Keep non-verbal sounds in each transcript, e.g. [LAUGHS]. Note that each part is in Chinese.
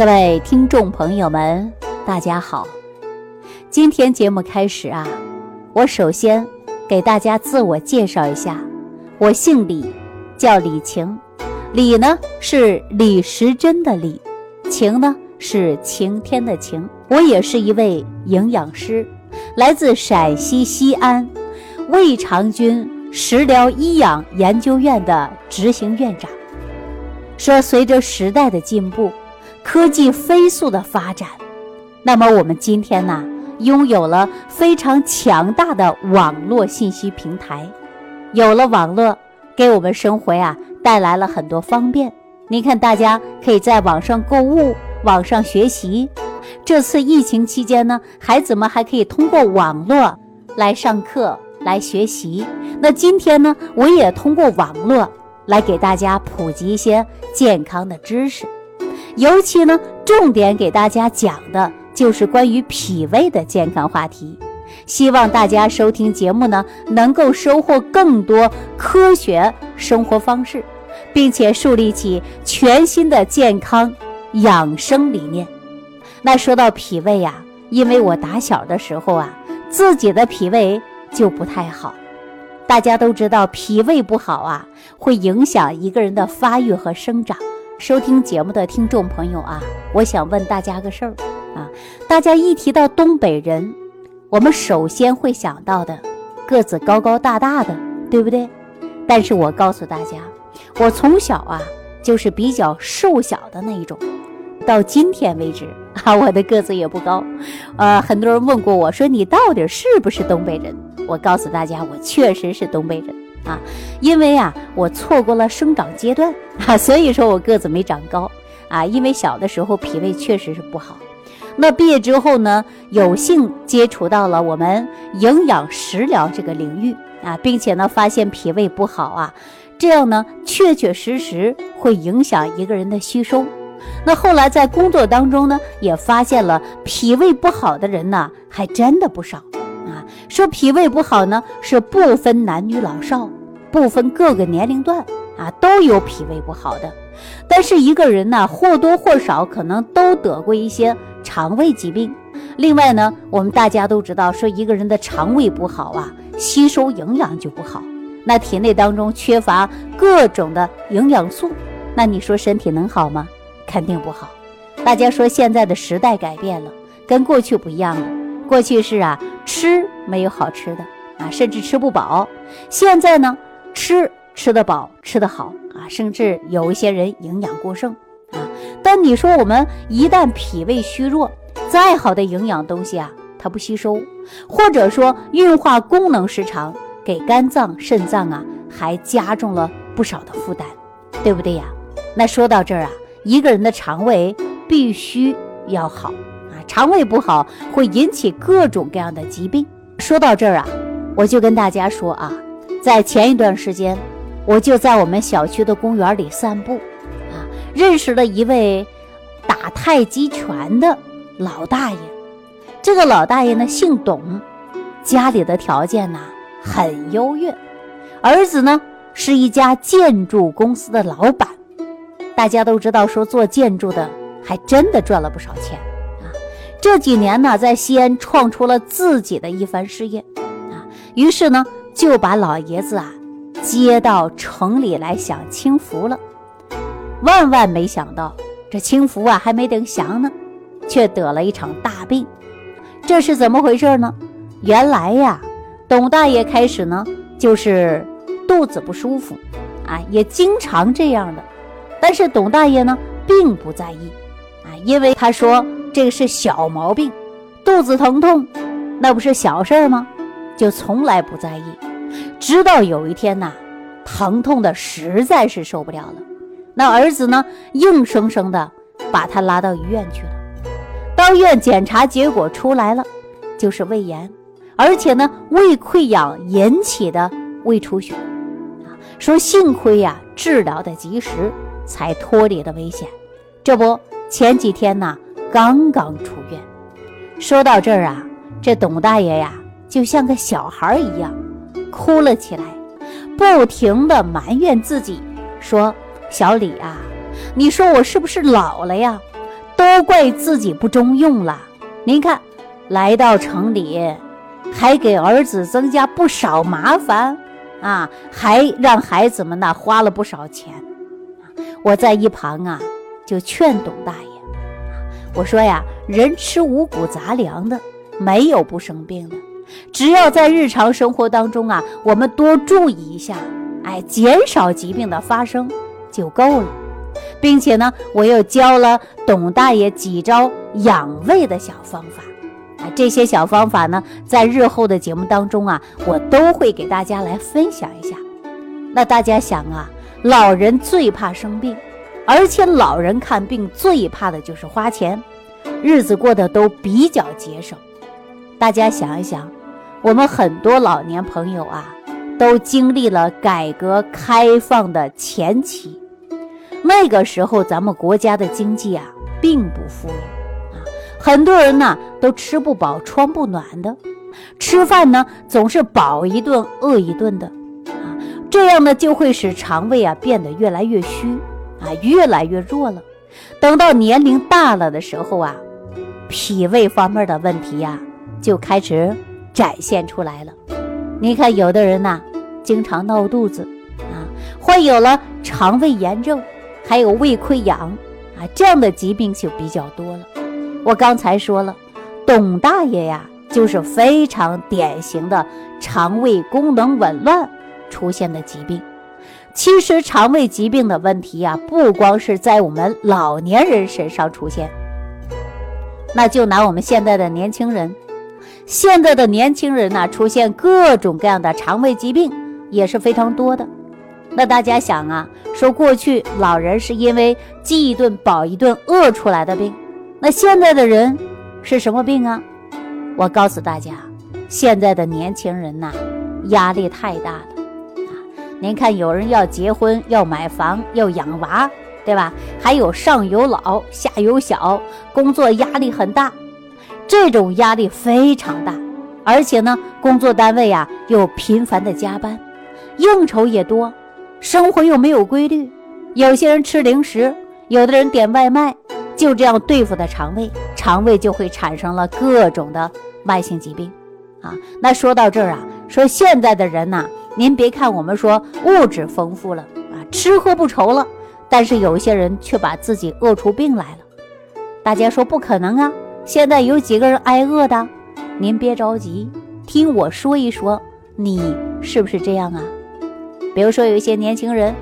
各位听众朋友们，大家好。今天节目开始啊，我首先给大家自我介绍一下，我姓李，叫李晴。李呢是李时珍的李，晴呢是晴天的晴。我也是一位营养师，来自陕西西安魏长军食疗医养研究院的执行院长。说随着时代的进步。科技飞速的发展，那么我们今天呢，拥有了非常强大的网络信息平台。有了网络，给我们生活呀带来了很多方便。你看，大家可以在网上购物、网上学习。这次疫情期间呢，孩子们还可以通过网络来上课、来学习。那今天呢，我也通过网络来给大家普及一些健康的知识。尤其呢，重点给大家讲的就是关于脾胃的健康话题。希望大家收听节目呢，能够收获更多科学生活方式，并且树立起全新的健康养生理念。那说到脾胃呀，因为我打小的时候啊，自己的脾胃就不太好。大家都知道，脾胃不好啊，会影响一个人的发育和生长。收听节目的听众朋友啊，我想问大家个事儿啊，大家一提到东北人，我们首先会想到的个子高高大大的，对不对？但是我告诉大家，我从小啊就是比较瘦小的那一种，到今天为止 [LAUGHS] 啊，我的个子也不高。呃，很多人问过我说你到底是不是东北人？我告诉大家，我确实是东北人。啊，因为啊，我错过了生长阶段啊，所以说我个子没长高啊。因为小的时候脾胃确实是不好。那毕业之后呢，有幸接触到了我们营养食疗这个领域啊，并且呢，发现脾胃不好啊，这样呢，确确实实会影响一个人的吸收。那后来在工作当中呢，也发现了脾胃不好的人呢，还真的不少。说脾胃不好呢，是不分男女老少，不分各个年龄段啊，都有脾胃不好的。但是一个人呢，或多或少可能都得过一些肠胃疾病。另外呢，我们大家都知道，说一个人的肠胃不好啊，吸收营养就不好，那体内当中缺乏各种的营养素，那你说身体能好吗？肯定不好。大家说现在的时代改变了，跟过去不一样了。过去是啊。吃没有好吃的啊，甚至吃不饱。现在呢，吃吃得饱，吃得好啊，甚至有一些人营养过剩啊。但你说我们一旦脾胃虚弱，再好的营养东西啊，它不吸收，或者说运化功能失常，给肝脏、肾脏啊，还加重了不少的负担，对不对呀？那说到这儿啊，一个人的肠胃必须要好啊。肠胃不好会引起各种各样的疾病。说到这儿啊，我就跟大家说啊，在前一段时间，我就在我们小区的公园里散步，啊，认识了一位打太极拳的老大爷。这个老大爷呢姓董，家里的条件呢很优越，儿子呢是一家建筑公司的老板。大家都知道，说做建筑的还真的赚了不少钱。这几年呢，在西安创出了自己的一番事业，啊，于是呢就把老爷子啊接到城里来享清福了。万万没想到，这清福啊还没等享呢，却得了一场大病。这是怎么回事呢？原来呀，董大爷开始呢就是肚子不舒服，啊，也经常这样的。但是董大爷呢并不在意，啊，因为他说。这个是小毛病，肚子疼痛，那不是小事儿吗？就从来不在意。直到有一天呐，疼痛的实在是受不了了，那儿子呢，硬生生的把他拉到医院去了。到医院检查结果出来了，就是胃炎，而且呢，胃溃疡引起的胃出血。说幸亏呀，治疗的及时，才脱离了危险。这不，前几天呢。刚刚出院，说到这儿啊，这董大爷呀，就像个小孩一样，哭了起来，不停的埋怨自己，说：“小李啊，你说我是不是老了呀？都怪自己不中用了。您看，来到城里，还给儿子增加不少麻烦啊，还让孩子们呢花了不少钱。我在一旁啊，就劝董大爷，我说呀，人吃五谷杂粮的，没有不生病的，只要在日常生活当中啊，我们多注意一下，哎，减少疾病的发生就够了。并且呢，我又教了董大爷几招养胃的小方法，啊，这些小方法呢，在日后的节目当中啊，我都会给大家来分享一下。那大家想啊，老人最怕生病，而且老人看病最怕的就是花钱，日子过得都比较节省。大家想一想，我们很多老年朋友啊，都经历了改革开放的前期。那个时候，咱们国家的经济啊，并不富裕啊，很多人呢都吃不饱穿不暖的，吃饭呢总是饱一顿饿一顿的啊，这样呢就会使肠胃啊变得越来越虚啊，越来越弱了。等到年龄大了的时候啊，脾胃方面的问题呀就开始展现出来了。你看，有的人呢经常闹肚子啊，患有了肠胃炎症。还有胃溃疡啊，这样的疾病就比较多了。我刚才说了，董大爷呀，就是非常典型的肠胃功能紊乱出现的疾病。其实肠胃疾病的问题呀，不光是在我们老年人身上出现，那就拿我们现在的年轻人，现在的年轻人呢，出现各种各样的肠胃疾病也是非常多的。那大家想啊，说过去老人是因为饥一顿饱一顿饿出来的病，那现在的人是什么病啊？我告诉大家，现在的年轻人呐，压力太大了！您看，有人要结婚，要买房，要养娃，对吧？还有上有老下有小，工作压力很大，这种压力非常大，而且呢，工作单位呀又频繁的加班，应酬也多。生活又没有规律，有些人吃零食，有的人点外卖，就这样对付的肠胃，肠胃就会产生了各种的慢性疾病，啊，那说到这儿啊，说现在的人呐，您别看我们说物质丰富了啊，吃喝不愁了，但是有些人却把自己饿出病来了。大家说不可能啊，现在有几个人挨饿的？您别着急，听我说一说，你是不是这样啊？比如说，有一些年轻人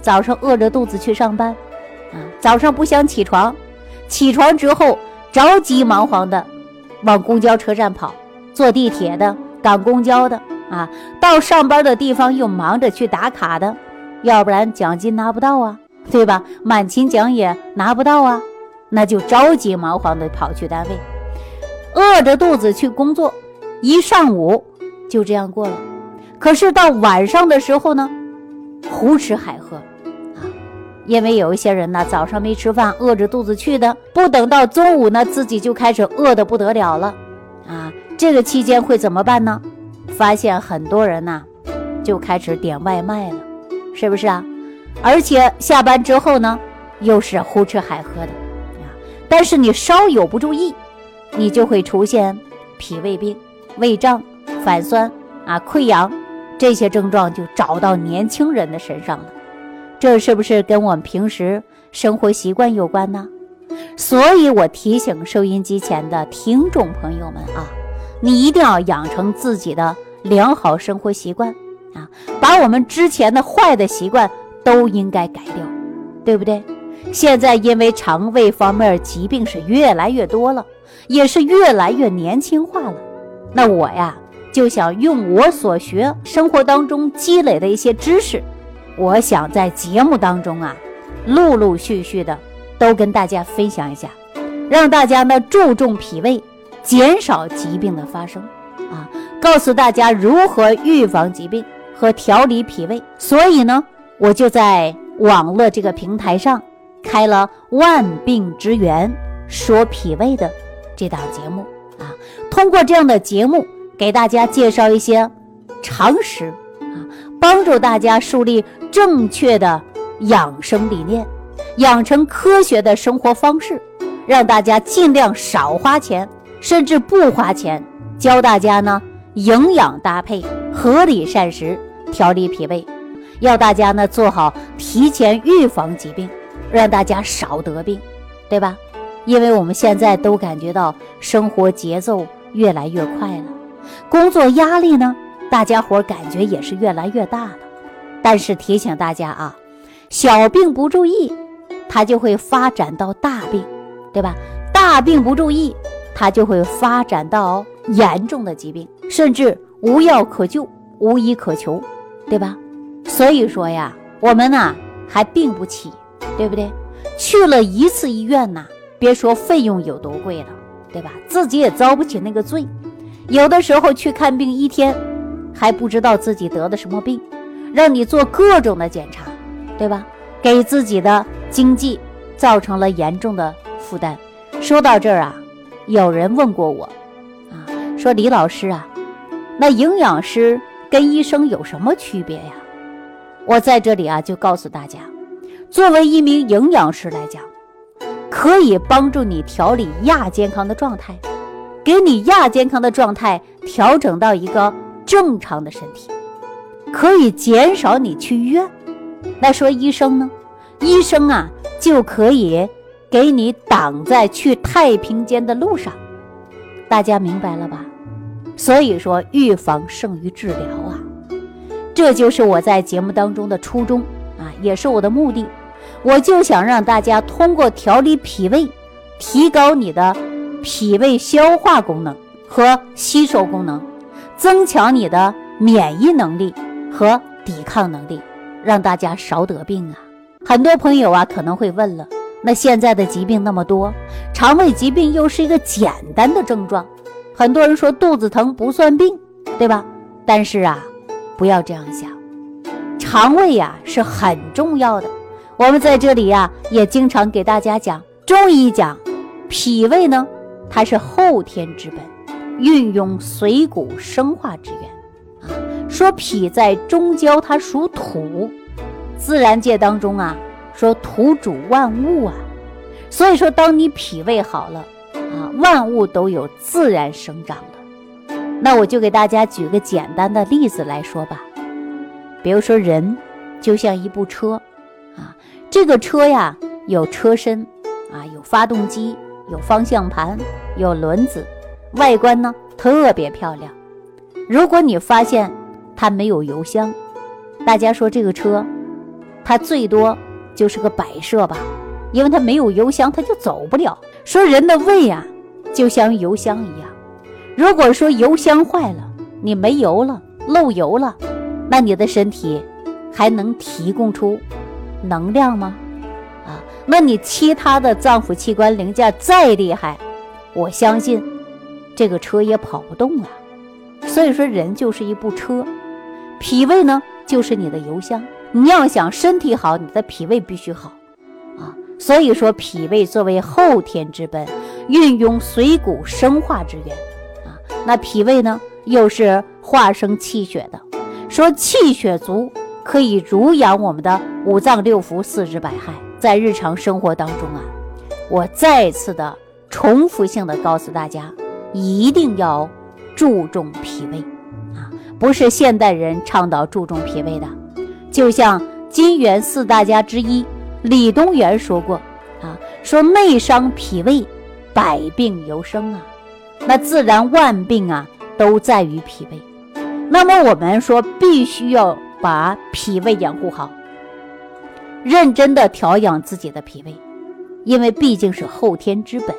早上饿着肚子去上班，啊，早上不想起床，起床之后着急忙慌的往公交车站跑，坐地铁的、赶公交的，啊，到上班的地方又忙着去打卡的，要不然奖金拿不到啊，对吧？满勤奖也拿不到啊，那就着急忙慌的跑去单位，饿着肚子去工作，一上午就这样过了。可是到晚上的时候呢，胡吃海喝，啊，因为有一些人呢早上没吃饭，饿着肚子去的，不等到中午呢，自己就开始饿得不得了了，啊，这个期间会怎么办呢？发现很多人呢就开始点外卖了，是不是啊？而且下班之后呢，又是胡吃海喝的，啊，但是你稍有不注意，你就会出现脾胃病、胃胀、反酸啊、溃疡。这些症状就找到年轻人的身上了，这是不是跟我们平时生活习惯有关呢？所以我提醒收音机前的听众朋友们啊，你一定要养成自己的良好生活习惯啊，把我们之前的坏的习惯都应该改掉，对不对？现在因为肠胃方面疾病是越来越多了，也是越来越年轻化了，那我呀。就想用我所学生活当中积累的一些知识，我想在节目当中啊，陆陆续续的都跟大家分享一下，让大家呢注重脾胃，减少疾病的发生啊，告诉大家如何预防疾病和调理脾胃。所以呢，我就在网络这个平台上开了《万病之源说脾胃》的这档节目啊，通过这样的节目。给大家介绍一些常识啊，帮助大家树立正确的养生理念，养成科学的生活方式，让大家尽量少花钱，甚至不花钱，教大家呢营养搭配、合理膳食，调理脾胃，要大家呢做好提前预防疾病，让大家少得病，对吧？因为我们现在都感觉到生活节奏越来越快了，工作压力呢，大家伙感觉也是越来越大了。但是提醒大家啊，小病不注意，它就会发展到大病，对吧？大病不注意，它就会发展到严重的疾病，甚至无药可救、无医可求，对吧？所以说呀，我们呢还病不起，对不对？去了一次医院呐。别说费用有多贵了，对吧？自己也遭不起那个罪。有的时候去看病一天，还不知道自己得的什么病，让你做各种的检查，对吧？给自己的经济造成了严重的负担。说到这儿啊，有人问过我，说李老师啊，那营养师跟医生有什么区别呀？我在这里啊，就告诉大家，作为一名营养师来讲。可以帮助你调理亚健康的状态，给你亚健康的状态调整到一个正常的身体，可以减少你去医院。那说医生呢？医生啊，就可以给你挡在去太平间的路上。大家明白了吧？所以说，预防胜于治疗啊，这就是我在节目当中的初衷啊，也是我的目的。我就想让大家通过调理脾胃，提高你的脾胃消化功能和吸收功能，增强你的免疫能力和抵抗能力，让大家少得病啊！很多朋友啊可能会问了，那现在的疾病那么多，肠胃疾病又是一个简单的症状，很多人说肚子疼不算病，对吧？但是啊，不要这样想，肠胃呀是很重要的。我们在这里呀，也经常给大家讲中医讲，脾胃呢，它是后天之本，运用水谷生化之源。说脾在中焦，它属土，自然界当中啊，说土主万物啊，所以说当你脾胃好了啊，万物都有自然生长的。那我就给大家举个简单的例子来说吧，比如说人就像一部车。啊这个车呀，有车身，啊，有发动机，有方向盘，有轮子，外观呢特别漂亮。如果你发现它没有油箱，大家说这个车，它最多就是个摆设吧，因为它没有油箱，它就走不了。说人的胃呀，就像油箱一样，如果说油箱坏了，你没油了，漏油了，那你的身体还能提供出？能量吗？啊，那你其他的脏腑器官零件再厉害，我相信这个车也跑不动啊。所以说，人就是一部车，脾胃呢就是你的油箱。你要想身体好，你的脾胃必须好。所以说，脾胃作为后天之本，运用水谷生化之源啊。那脾胃呢，又是化生气血的，说气血足。可以濡养我们的五脏六腑、四肢百骸。在日常生活当中啊，我再次的重复性的告诉大家，一定要注重脾胃啊！不是现代人倡导注重脾胃的。就像金元四大家之一李东垣说过啊，说内伤脾胃，百病由生啊。那自然万病啊，都在于脾胃。那么我们说，必须要。把脾胃养护好，认真的调养自己的脾胃，因为毕竟是后天之本。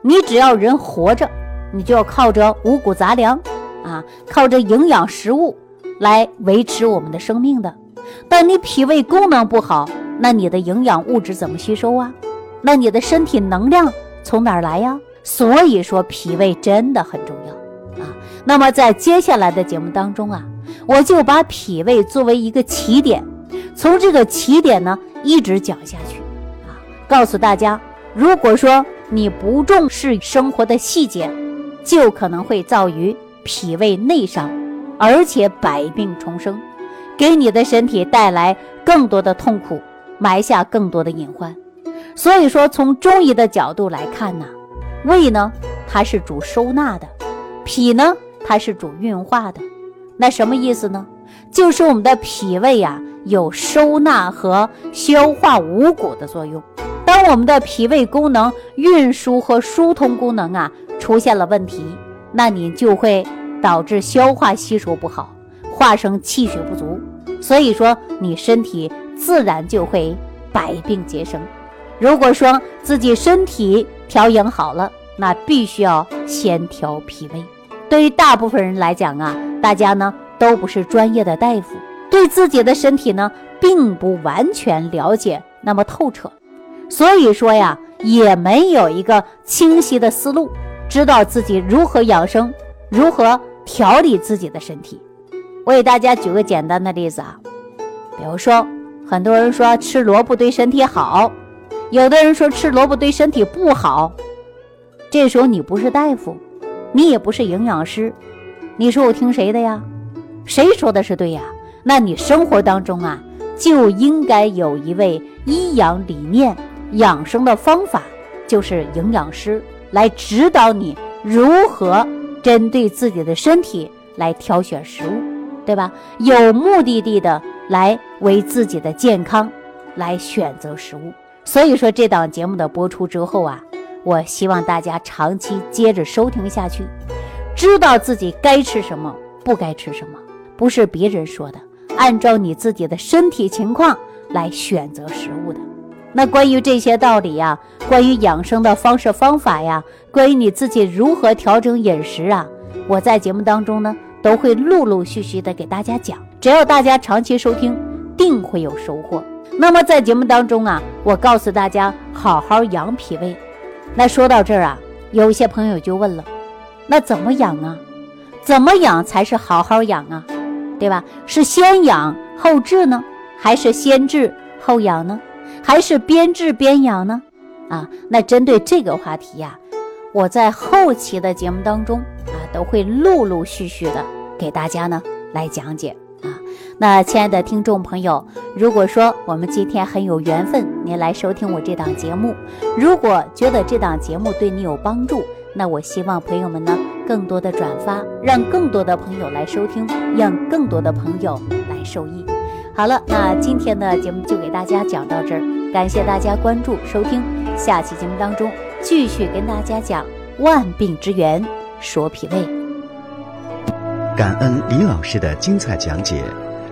你只要人活着，你就要靠着五谷杂粮啊，靠着营养食物来维持我们的生命的。但你脾胃功能不好，那你的营养物质怎么吸收啊？那你的身体能量从哪儿来呀？所以说脾胃真的很重要啊。那么在接下来的节目当中啊。我就把脾胃作为一个起点，从这个起点呢一直讲下去，啊，告诉大家，如果说你不重视生活的细节，就可能会造于脾胃内伤，而且百病重生，给你的身体带来更多的痛苦，埋下更多的隐患。所以说，从中医的角度来看呢，胃呢它是主收纳的，脾呢它是主运化的。那什么意思呢？就是我们的脾胃呀有收纳和消化五谷的作用。当我们的脾胃功能运输和疏通功能啊出现了问题，那你就会导致消化吸收不好，化生气血不足。所以说，你身体自然就会百病皆生。如果说自己身体调养好了，那必须要先调脾胃。对于大部分人来讲啊，大家呢都不是专业的大夫，对自己的身体呢并不完全了解那么透彻，所以说呀，也没有一个清晰的思路，知道自己如何养生，如何调理自己的身体。我给大家举个简单的例子啊，比如说，很多人说吃萝卜对身体好，有的人说吃萝卜对身体不好。这时候你不是大夫，你也不是营养师，你说我听谁的呀？谁说的是对呀？那你生活当中啊，就应该有一位医养理念、养生的方法，就是营养师来指导你如何针对自己的身体来挑选食物。对吧？有目的地的来为自己的健康来选择食物。所以说，这档节目的播出之后啊，我希望大家长期接着收听下去，知道自己该吃什么，不该吃什么，不是别人说的，按照你自己的身体情况来选择食物的。那关于这些道理呀，关于养生的方式方法呀，关于你自己如何调整饮食啊，我在节目当中呢。都会陆陆续续的给大家讲，只要大家长期收听，定会有收获。那么在节目当中啊，我告诉大家好好养脾胃。那说到这儿啊，有些朋友就问了，那怎么养啊？怎么养才是好好养啊？对吧？是先养后治呢，还是先治后养呢？还是边治边养呢？啊，那针对这个话题呀，我在后期的节目当中啊。都会陆陆续续的给大家呢来讲解。那亲爱的听众朋友，如果说我们今天很有缘分，您来收听我这档节目，如果觉得这档节目对你有帮助，那我希望朋友们呢更多的转发，让更多的朋友来收听，让更多的朋友来受益。好了，那今天的节目就给大家讲到这儿，感谢大家关注收听，下期节目当中继续跟大家讲万病之源。说脾胃，感恩李老师的精彩讲解。